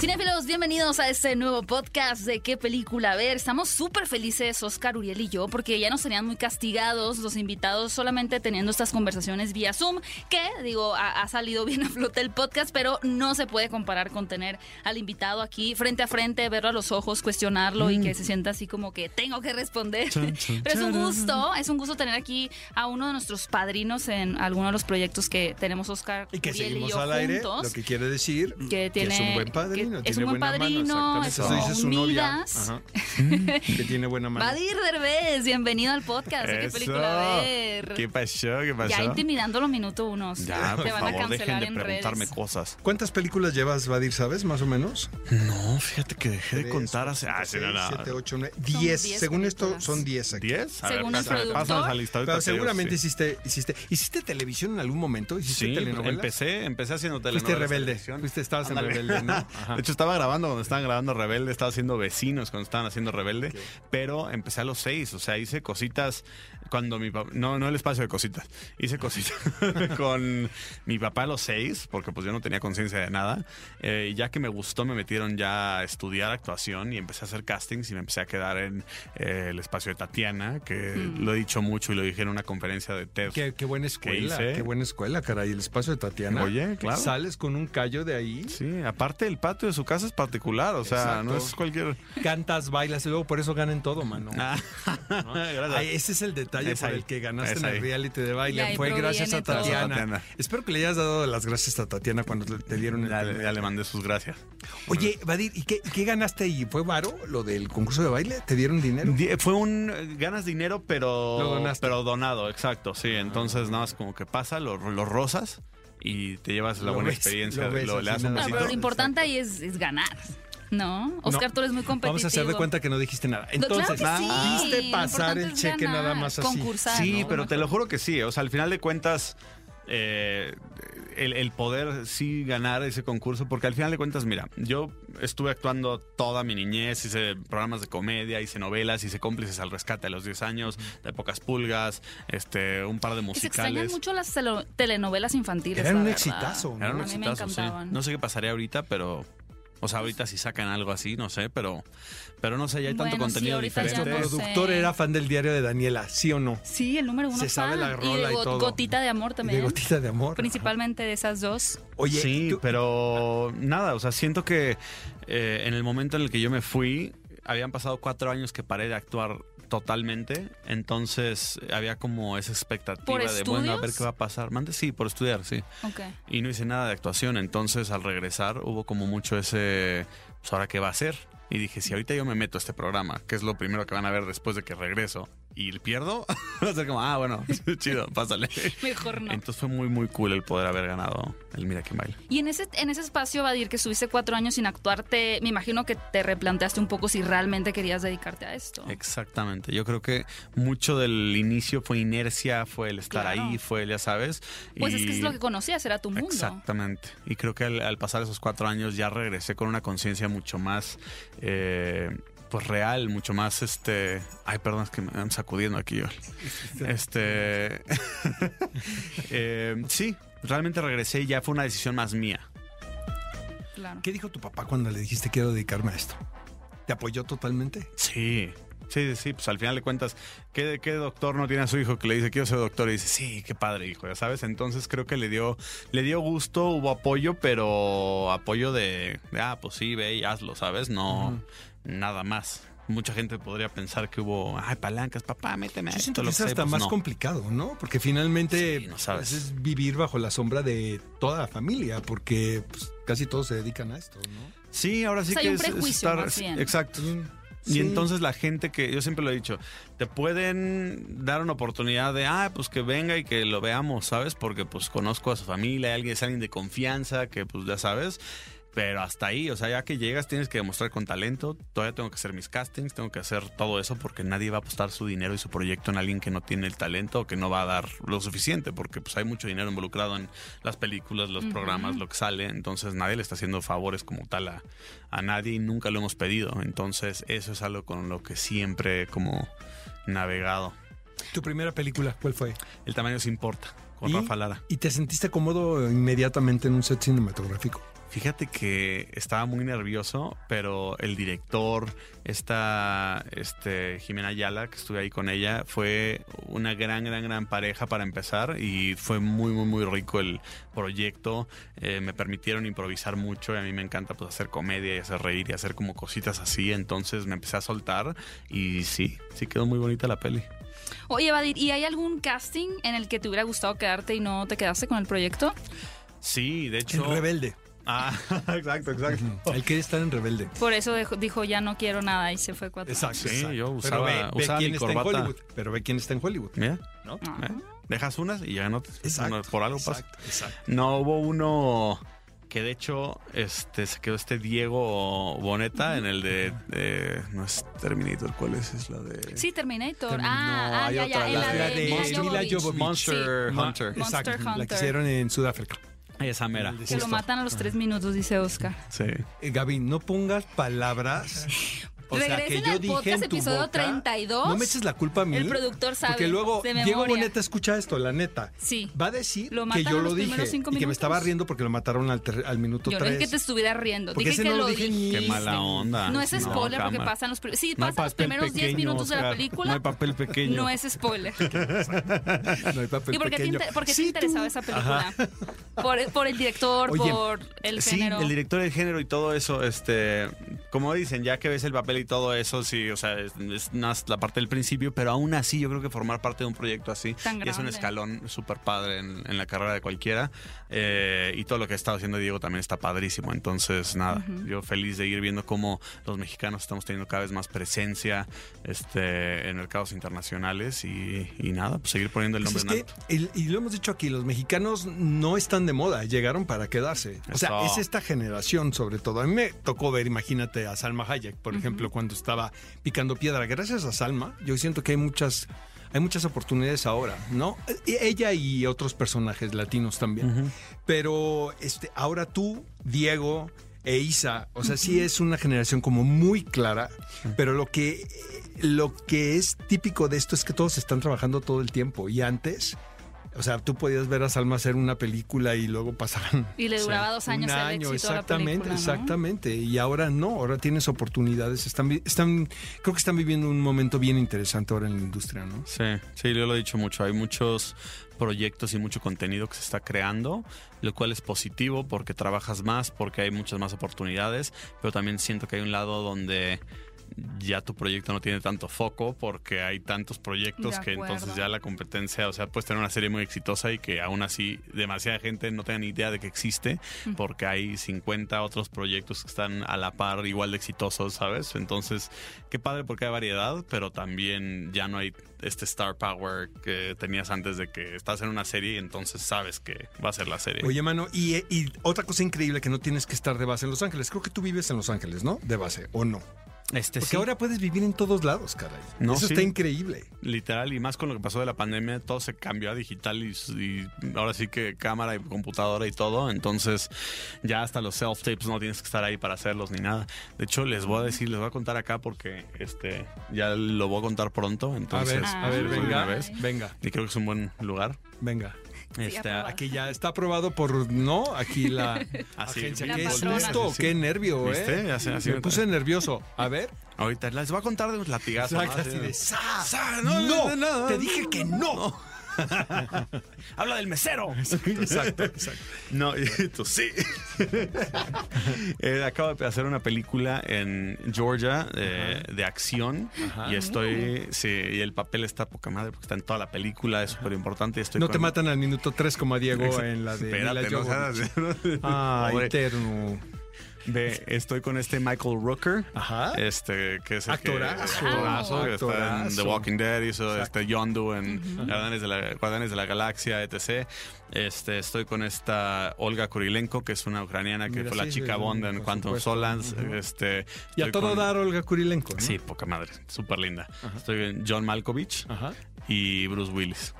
Cinefilos, bienvenidos a este nuevo podcast de qué película ver. Estamos súper felices, Oscar, Uriel y yo, porque ya nos tenían muy castigados los invitados solamente teniendo estas conversaciones vía Zoom, que digo, ha, ha salido bien a flote el podcast, pero no se puede comparar con tener al invitado aquí frente a frente, verlo a los ojos, cuestionarlo y que se sienta así como que tengo que responder. pero es un gusto, es un gusto tener aquí a uno de nuestros padrinos en alguno de los proyectos que tenemos Oscar Y que Uriel seguimos y yo al aire, juntos. lo que quiere decir que tiene es un buen padrino. es tiene un buen buena mano, padrino, exactamente. es Eso dice su novia. Midas. Ajá. que tiene buena mano. Vadir Derbez, bienvenido al podcast. ¿de ¿Qué Eso. película ver? ¿Qué pasó? ¿Qué pasó? Ya intimidándolo minuto unos. Ya, por te van a favor, dejen cancelar de preguntarme redes. cosas. ¿Cuántas películas llevas, Vadir, sabes, más o menos? No, fíjate que dejé de contar hace... Ah, sí, no, no. siete, ocho, nueve, Son diez. diez Según esto, son diez aquí. ¿Diez? A ver, Según el. Pásanos ahorita Pero seguramente sí. hiciste, hiciste, ¿hiciste televisión en algún momento? ¿Hiciste Sí, telenovelas? empecé, empecé haciendo telenovelas. Fuiste de rebelde. televisión. Fuiste, estabas en rebelde, ¿no? Ajá. De hecho, estaba grabando cuando estaban grabando Rebelde, estaba haciendo vecinos cuando estaban haciendo Rebelde, pero empecé a los seis, o sea, hice cositas cuando mi papá, no, no el espacio de cositas, hice cositas con mi papá a los seis, porque pues yo no tenía conciencia de nada, eh, y ya que me gustó me metieron ya a estudiar actuación y empecé a hacer castings y me empecé a quedar en eh, el espacio de Tatiana, que lo he dicho mucho y lo dije en una conferencia de TED. Qué, qué buena escuela, qué buena escuela, caray. El espacio de Tatiana. Oye, claro. Sales con un callo de ahí, Sí, aparte el patio de su casa es particular, o sea, no es cualquier... cantas, bailas y luego por eso ganan todo, mano. Ah. Ay, ese es el detalle Es por ahí. el que ganaste Es en el reality de baile. Fue gracias a. Tatiana. Tatiana. Espero que le hayas dado las gracias a Tatiana cuando te, te dieron el Ya, ya le mandé sus gracias. Oye, Vadir, ¿y qué, ganaste ahí? ¿Fue varo lo del concurso de baile? ¿Te dieron dinero? Di- Fue un ganas dinero, pero Lo donaste. pero donado, exacto, sí. Entonces nada más como que pasa, lo, lo rosas y te llevas la Lo buena ves, experiencia, lo ves lo, le das un No, pero lo importante ahí es, es ganar. ¿No? Oscar, No, tú eres muy competitivo. Vamos a hacer de cuenta que no dijiste nada. No, claro Entonces, que sí. viste Lo pasar el cheque ganar, nada más así. concursar, Sí, ¿no? pero te lo juro que sí. O sea, al final de cuentas, eh, el, el poder sí ganar ese concurso, porque al final de cuentas, mira, yo estuve actuando toda mi niñez, hice programas de comedia, hice novelas, hice cómplices al rescate a los 10 años, de pocas pulgas, este, un par de Y se extrañan musicales. mucho las telenovelas infantiles. Eran un verdad. exitazo, ¿no? Era un A mí me exitazo, sí. No sé qué pasaría ahorita, pero. O sea, ahorita si sacan algo así, no sé, pero. Pero no sé, ya hay tanto Bueno, sí, contenido diferente. sé. productor era fan del diario de Daniela, ¿sí o no? Sí, el número uno Se sabe la y rola de y Go- todo. Gotita de Amor también. De gotita de amor. Principalmente de esas dos. Oye, sí, tú- pero nada, o sea, siento que eh, en el momento en el que yo me fui, habían pasado cuatro años que paré de actuar totalmente, entonces había como esa expectativa ¿Por de, bueno, a ver qué va a pasar. Mande, sí, por estudiar, sí. Ok. Y no hice nada de actuación, entonces al regresar hubo como mucho ese, pues ahora qué va a hacer. Y dije, si ahorita yo me meto a este programa, que es lo primero que van a ver después de que regreso, y pierdo, va a ser como, ah, bueno, chido, pásale. Mejor no. Entonces fue muy, muy cool el poder haber ganado el Mira quién baila. Y en ese, en ese espacio, Vadir, que estuviste cuatro años sin actuar, te, me imagino que te replanteaste un poco si realmente querías dedicarte a esto. Exactamente. Yo creo que mucho del inicio fue inercia, fue el estar Claro. ahí, fue, ya sabes. Pues y- es que es lo que conocías, era tu mundo. Exactamente. Y creo que al, al pasar esos cuatro años ya regresé con una conciencia mucho más, eh, pues real, mucho más, este... Ay, perdón, es que me están sacudiendo aquí yo. Este... eh, sí, realmente regresé y ya fue una decisión más mía. Claro. ¿Qué dijo tu papá cuando le dijiste quiero dedicarme a esto? ¿Te apoyó totalmente? Sí. Sí, sí, pues al final de cuentas, ¿qué, qué doctor no tiene a su hijo que le dice quiero ser doctor? Y dice, sí, qué padre, hijo, ya sabes. Entonces creo que le dio, le dio gusto, hubo apoyo, pero apoyo de, de, ah, pues sí, ve y hazlo, ¿sabes? No, nada más. Mucha gente podría pensar que hubo, ay, palancas, papá, méteme a Yo esto, siento que lo es sé", hasta pues más no. complicado, ¿no? Porque finalmente Sí, no sabes. pues, es vivir bajo la sombra de toda la familia, porque pues, casi todos se dedican a esto, ¿no? Sí, ahora sí O sea, hay que un es- prejuicio, estar- más bien. Exacto. Sí. entonces la gente que, yo siempre lo he dicho, te pueden dar una oportunidad de, ah, pues que venga y que lo veamos, ¿sabes? Porque pues conozco a su familia, alguien es alguien de confianza, que pues ya sabes. Pero hasta ahí, o sea, ya que llegas tienes que demostrar con talento. Todavía tengo que hacer mis castings, tengo que hacer todo eso porque nadie va a apostar su dinero y su proyecto en alguien que no tiene el talento o que no va a dar lo suficiente, porque pues hay mucho dinero involucrado en las películas, los programas, lo que sale. Entonces nadie le está haciendo favores como tal a, a nadie y nunca lo hemos pedido. Entonces eso es algo con lo que siempre he como navegado. ¿Tu primera película cuál fue? El tamaño se importa. con ¿Y? Rafa Lara. ¿Y te sentiste cómodo inmediatamente en un set cinematográfico? Fíjate que estaba muy nervioso, pero el director, esta este, Jimena Ayala, que estuve ahí con ella, fue una gran, gran, gran pareja para empezar y fue muy, muy, muy rico el proyecto. Eh, me permitieron improvisar mucho y a mí me encanta pues, hacer comedia y hacer reír y hacer como cositas así. Entonces me empecé a soltar y sí, sí quedó muy bonita la peli. Oye, Vadir, ¿y hay algún casting en el que te hubiera gustado quedarte y no te quedaste con el proyecto? Sí, de hecho... En Rebelde. Ah, exacto, exacto. Él quiere estar en Rebelde. Por eso dejó- dijo, ya no quiero nada y se fue cuatro. Sí, yo Pero usaba- ve, ve usaba quién mi está en corbata. Hollywood. Pero ve quién está en Hollywood. Mira, ¿no? Ah. ¿eh? dejas unas y ya no te... no, por algo pasa. exacto, exacto. No, hubo uno que de hecho este se quedó este Diego Boneta en el de, de- no es Terminator, ¿cuál es? Es la de Sí, Terminator. Termin- ah, no, ah, hay ya, otra, en la La, de- de, la de Mila Jovovich. Jovovich. Monster Hunter. Monster Exacto, la que hicieron en Sudáfrica. Esa mera. Que lo matan a los tres minutos, dice Oscar. Sí. Eh, Gaby, no pongas palabras. O sea, que Regresen yo al dije podcast en tu episodio boca. 32. No me eches la culpa a mí. El productor sabe Porque luego de Diego. Boneta escucha esto, la neta. Sí. Va a decir Lo que matan yo a lo los dije primeros cinco y que me estaba riendo porque lo mataron al, ter- al minuto Yo no 3. dije que te estuviera riendo. Porque Dije ese que no lo dije dijiste. Qué mala onda. No es No, spoiler porque cámara. pasan los primeros. Sí, No pasan los primeros 10 pequeño, minutos de la película. No hay papel pequeño. No es spoiler. No hay papel ¿Y por qué te, pequeño. inter- por qué te Sí, tú. interesaba esa película? Por, por el director, Oye, por el Sí, género. el director del género y todo eso, este, como dicen, ya que ves el papel y todo eso, sí, o sea, es, es más la parte del principio, pero aún así yo creo que formar parte de un proyecto así es un escalón súper padre en, en la carrera de cualquiera eh, y todo lo que ha estado haciendo Diego también está padrísimo, entonces nada, yo feliz de ir viendo cómo los mexicanos estamos teniendo cada vez más presencia este, en mercados internacionales y, y nada, pues seguir poniendo el Pues nombre es en que, alto. el- y lo hemos dicho aquí, los mexicanos no están de moda, llegaron para quedarse. O sea, Eso. es esta generación sobre todo. A mí me tocó ver, imagínate, a Salma Hayek, por ejemplo, cuando estaba picando piedra. Gracias a Salma, yo siento que hay muchas, hay muchas oportunidades ahora, ¿no? E- Ella y otros personajes latinos también. Pero este, ahora tú, Diego e Isa, o sea, sí es una generación como muy clara, pero lo que, lo que es típico de esto es que todos están trabajando todo el tiempo y antes... O sea, tú podías ver a Salma hacer una película y luego pasaban Y le duraba dos años un el año, éxito a la exactamente, película, ¿no? exactamente. Y ahora no, ahora tienes oportunidades. Están, están, creo que están viviendo un momento bien interesante ahora en la industria, ¿no? Sí, sí, yo lo he dicho mucho. Hay muchos proyectos y mucho contenido que se está creando, lo cual es positivo porque trabajas más, porque hay muchas más oportunidades, pero también siento que hay un lado donde ya tu proyecto no tiene tanto foco porque hay tantos proyectos De que acuerdo. entonces ya la competencia, o sea, puedes tener una serie muy exitosa y que aún así demasiada gente no tenga ni idea de que existe porque hay 50 otros proyectos que están a la par igual de exitosos, ¿sabes? Entonces, qué padre porque hay variedad, pero también ya no hay este star power que tenías antes de que estás en una serie y entonces sabes que va a ser la serie. Oye, mano, y, y otra cosa increíble que no tienes que estar de base en Los Ángeles. Creo que tú vives en Los Ángeles, ¿no? De base, ¿o no? Este Porque sí, ahora puedes vivir en todos lados, caray. No, Eso sí. está increíble. literal y más con lo que pasó de la pandemia, todo se cambió a digital y, y ahora sí que cámara y computadora y todo, entonces ya hasta los self tapes no tienes que estar ahí para hacerlos ni nada. De hecho, les voy a decir, les voy a contar acá porque este ya lo voy a contar pronto, A entonces ver, a ver, pues, de venga, una vez. venga, Y creo que es un buen lugar. venga. Este. Aquí ya está aprobado por, ¿no? Aquí la Así, agencia. La ¿Qué es esto? Sí. Qué nervio, ¿eh? ¿Viste? Así- así me puse nervioso. A ver. ahorita les voy a contar de un latigazo. ¿no? Exacto, Así así de- de, ¡Sa! ¡Sa! No, no, no, no, te dije que no. Habla del mesero. Exacto, exacto. No, tú sí. Eh, acabo de hacer una película en Georgia eh, de acción y estoy, sí, y el papel está poca madre porque está en toda la película, es súper importante. No te matan al minuto 3 como a Diego Exacto. en la de Espérate, no Ay, Pobre. Estoy con este Michael Rooker. Ajá. Este, que es el Actorazo. que, actorazo, que está en. The Walking Dead, hizo este Yondu en Guardianes, de la, Guardianes de la Galaxia, etc. Este, estoy con esta Olga Kurilenko, que es una ucraniana que Mira, fue la chica sí, Bond en Quantum supuesto. Solans. Este, Y a todo con- dar Olga Kurilenko, ¿no? Sí, poca madre, súper linda. Estoy en John Malkovich Ajá. y Bruce Willis.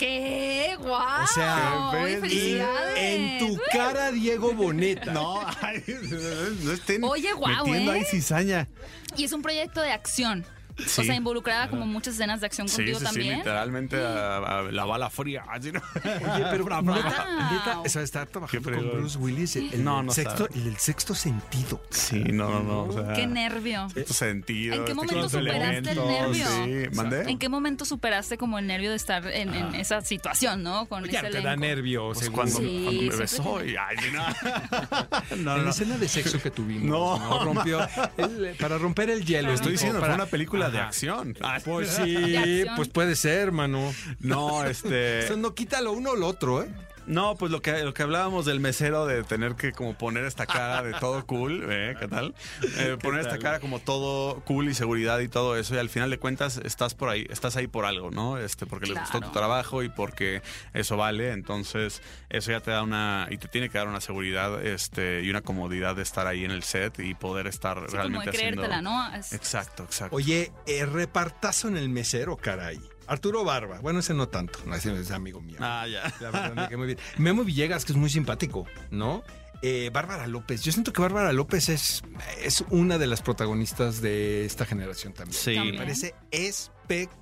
¡Qué guau! O sea, felicidades. en tu cara, Diego Boneta. No, ay, no estén Oye, guau, metiendo ¿eh? ahí cizaña. Y es un proyecto de acción. Sí. O sea, involucraba como muchas escenas de acción Sí, contigo sí, sí, también. literalmente a, a la bala fría. así, ¿no? Oye, pero Bra, bra, neta, neta, o sea, está trabajando con. Bruce Willis el, No, no sexto, sabe. el sexto sentido. Sí, no, no, no. O sea, Qué nervio. tu sentido. ¿En qué este momento superaste el nervio? Sí, ¿mandé? ¿En qué momento superaste como el nervio de estar en, Ah. en esa situación, no? Con Ya ese te da nervio, Pues cuando, Sí, cuando me besó y ay, no. no, En la escena de sexo que tuvimos. No. No, rompió. el- para romper el hielo. Estoy diciendo, para- fue una película de acción. Ay, Pues sí, pues puede ser, hermano. No, este. Eso no quita lo uno o lo otro, ¿eh? No, pues lo que, lo que hablábamos del mesero de tener que como poner esta cara de todo cool, ¿eh? ¿Qué tal? Eh, poner esta cara como todo cool y seguridad y todo eso y al final de cuentas estás por ahí, estás ahí por algo, ¿no? Este, porque les gustó tu trabajo y porque eso vale, entonces eso ya te da una y te tiene que dar una seguridad, este, y una comodidad de estar ahí en el set y poder estar Sí, como realmente de creértela, haciendo. ¿no? Es- Exacto, exacto. Oye, eh, repartazo en el mesero, caray. Arturo Barba. Bueno, ese no tanto. No, ese es amigo mío. Ah, ya. La verdad, me cae muy bien. Memo Villegas, que es muy simpático, ¿no? Eh, Bárbara López. Yo siento que Bárbara López es, es una de las protagonistas de esta generación también. Sí. Me parece espectacular.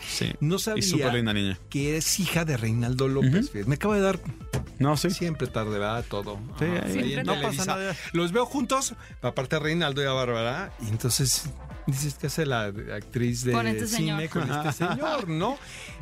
Sí. No Y sabía súper linda niña. que es hija de Reinaldo López. Me acaba de dar No, sí. siempre tarde, ¿verdad? Todo. Sí, Ah, ahí en no pasa nada. Los veo juntos, aparte Reinaldo y a Bárbara, y entonces dices que hace la actriz de Con este cine señor. con este señor, ¿no?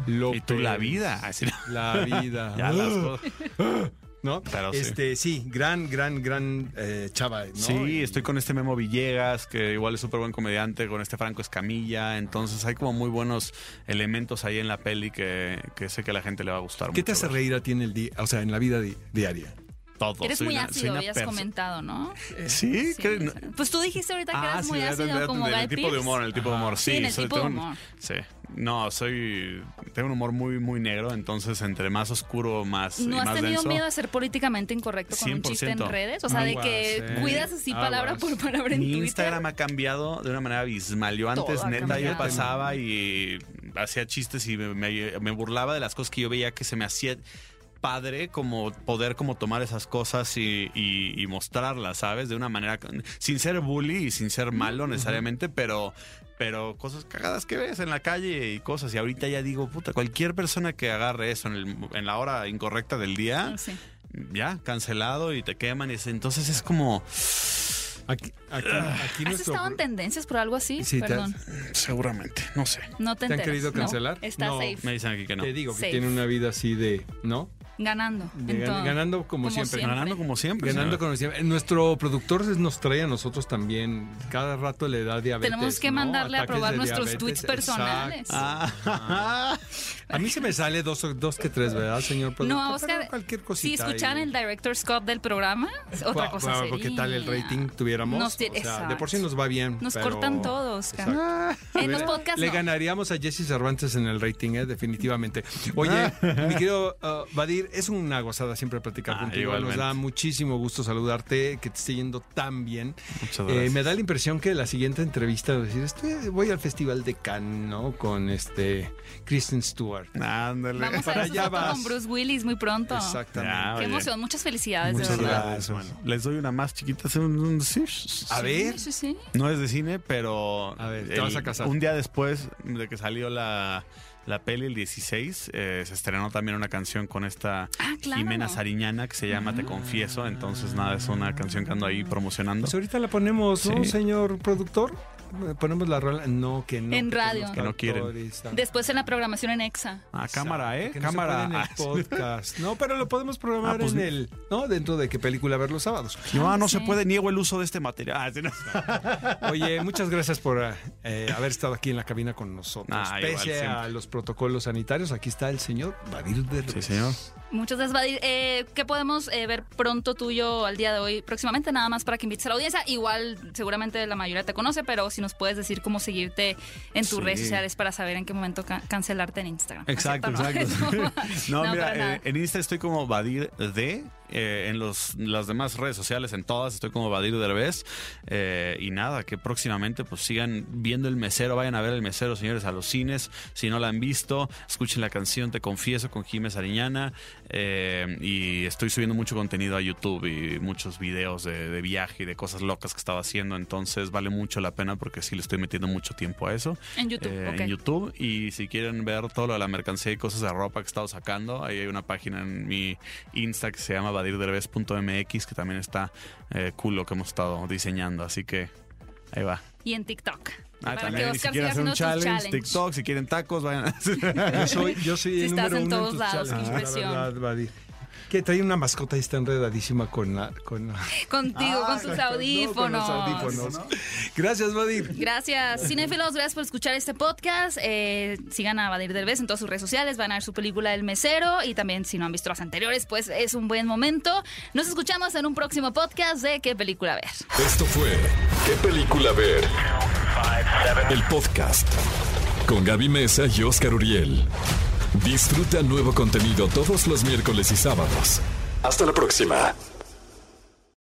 Lo Y tú la vida. La vida. Ya las cosas. ¿No? Sí. este, sí. gran, gran, gran eh, chava, ¿no? Sí, Y- estoy con este Memo Villegas, que igual es súper buen comediante, con este Franco Escamilla. Entonces hay como muy buenos elementos ahí en la peli que, que sé que a la gente le va a gustar ¿Qué te hace ver. reír a ti en el día, o sea, en la vida di- diaria? Todo. Eres Soy muy una- ácido, habías perso- comentado, ¿no? ¿Sí? Sí. ¿Qué? No- Pues tú dijiste ahorita que Ah, eras sí, muy ácido como Guy el tipo de humor, el tipo de humor, sí. Sí, en el soy- tipo de un- humor. Sí. No, soy. Tengo un humor muy, muy negro, entonces entre más oscuro, más. y ¿No has más tenido denso. miedo de ser políticamente incorrecto con un chiste en 100%. redes? O sea, de que eh. cuidas así palabra por palabra en Mi Twitter. Instagram ha cambiado de una manera abismal. Yo antes, neta, yo pasaba y hacía chistes y me, me- me burlaba de las cosas que yo veía que se me hacía padre como poder como tomar esas cosas y, y- y mostrarlas, ¿sabes? De una manera sin ser bully y sin ser malo necesariamente, pero pero cosas cagadas que ves en la calle y cosas y ahorita ya digo, puta, cualquier persona que agarre eso en, el- en la hora incorrecta del día, Sí. ya cancelado y te queman y es- entonces es como Aquí, aquí, aquí ¿Has nuestro... estado en tendencias por algo así? Sí, Perdón. seguramente, no sé. No te ¿Te han querido ¿no? cancelar? Está No. safe. Me dicen aquí que no. Te digo que Safe. tiene una vida así de, ¿no? Ganando. De en gan- todo. ganando como, Como siempre. siempre. Ganando como siempre. Ganando señora. como siempre. Nuestro productor nos trae a nosotros también. Cada rato le da diabetes. Tenemos que ¿no? mandarle a Ataques probar de nuestros diabetes. tweets personales. Ah. A mí se me sale dos, dos que tres, ¿verdad, señor productor? No, Oscar, Pero cualquier si cosita. escuchan ahí. el director Scott del programa, otra cosa sería. ¿Qué tal el rating tuviéramos? Nos ti- O sea, de por sí nos va bien. Nos pero- cortan todo, Oscar. Exacto. En los podcasts Le no. ganaríamos a Jesse Cervantes en el rating, ¿eh? definitivamente. Oye, mi querido uh, Badir, es una gozada siempre platicar Ah, contigo. igualmente. Nos da muchísimo gusto saludarte, que te esté yendo tan bien. Muchas Eh, gracias. me da la impresión que la siguiente entrevista, decir, estoy, voy al Festival de Cannes, ¿no? Con este Kristen Stewart. Ándale. Vamos a Para allá vas. con Bruce Willis muy pronto. Exactamente. Ya, Qué Oye. emoción. Muchas felicidades, Muchas de verdad. gracias. Bueno, les doy una más chiquita. es un- un- sí, A ver. Sí, sí, sí. No es de cine, pero. A ver, te vas a casar. Un día después de que salió la, la peli, el 16, eh, se estrenó también una canción con esta Ah, claro. Jimena Sariñana que se llama Te Confieso. Entonces, nada, es una canción que ando ahí promocionando. Pues ahorita la ponemos, ¿no, Sí. señor productor? Ponemos la rola. No, que no. En que radio. Que no quieren. ah. Después en la programación en EXA. Ah, cámara, ¿eh? Que no cámara. en el Ah, podcast. No, pero lo podemos programar Ah, pues, en el, ¿no? Dentro de qué película ver los sábados. No, no Sí. se puede, niego el uso de este material. Ah, sí, no. Oye, muchas gracias por eh, haber estado aquí en la cabina con nosotros. Ah, Pese a los protocolos sanitarios, aquí está el señor Badir de Sí, señor. Muchas gracias, Badir. Eh, ¿Qué podemos eh, ver pronto tuyo al día de hoy? Próximamente, nada más para que invites a la audiencia. Igual, seguramente la mayoría te conoce, pero si nos puedes decir cómo seguirte en tus Sí. redes sociales para saber en qué momento ca- cancelarte en Instagram. ¿No es Exacto, exacto. No, No, No, mira, eh, en Insta estoy como Badir D eh, en los, las demás redes sociales, en todas, estoy como Badir Derbez. Eh, y nada, que próximamente pues sigan viendo el mesero, vayan a ver el mesero, señores, a los cines. Si no la han visto, escuchen la canción Te Confieso con Jiménez Ariñana. Eh, y estoy subiendo mucho contenido a YouTube y muchos videos de, de viaje y de cosas locas que estaba haciendo. Entonces vale mucho la pena porque sí le estoy metiendo mucho tiempo a eso. En YouTube, Eh. En YouTube. Y si quieren ver todo lo de la mercancía y cosas de ropa que he estado sacando, ahí hay una página en mi Insta que se llama badirderbez.mx que también está eh, cool lo que hemos estado diseñando. Así que ahí va. Y en TikTok. Ah, Para también, que y si Oscar quieren hacer un challenge, challenge. TikTok, si quieren tacos, vayan a Yo soy, yo soy Sí el estás número en uno todos tus lados, qué impresión. La verdad. Que trae una mascota y está enredadísima con la... Con la- Contigo, con Ah, tus no, audífonos. con los audífonos. Gracias, Badir. Gracias, cinéfilos, gracias por escuchar este podcast. Eh, sigan a Badir Derbez en todas sus redes sociales, van a ver su película El Mesero y también si no han visto las anteriores, pues es un buen momento. Nos escuchamos en un próximo podcast de ¿Qué película ver? Esto fue ¿Qué película ver? El podcast con Gaby Mesa y Oscar Uriel. Disfruta nuevo contenido todos los miércoles y sábados. Hasta la próxima.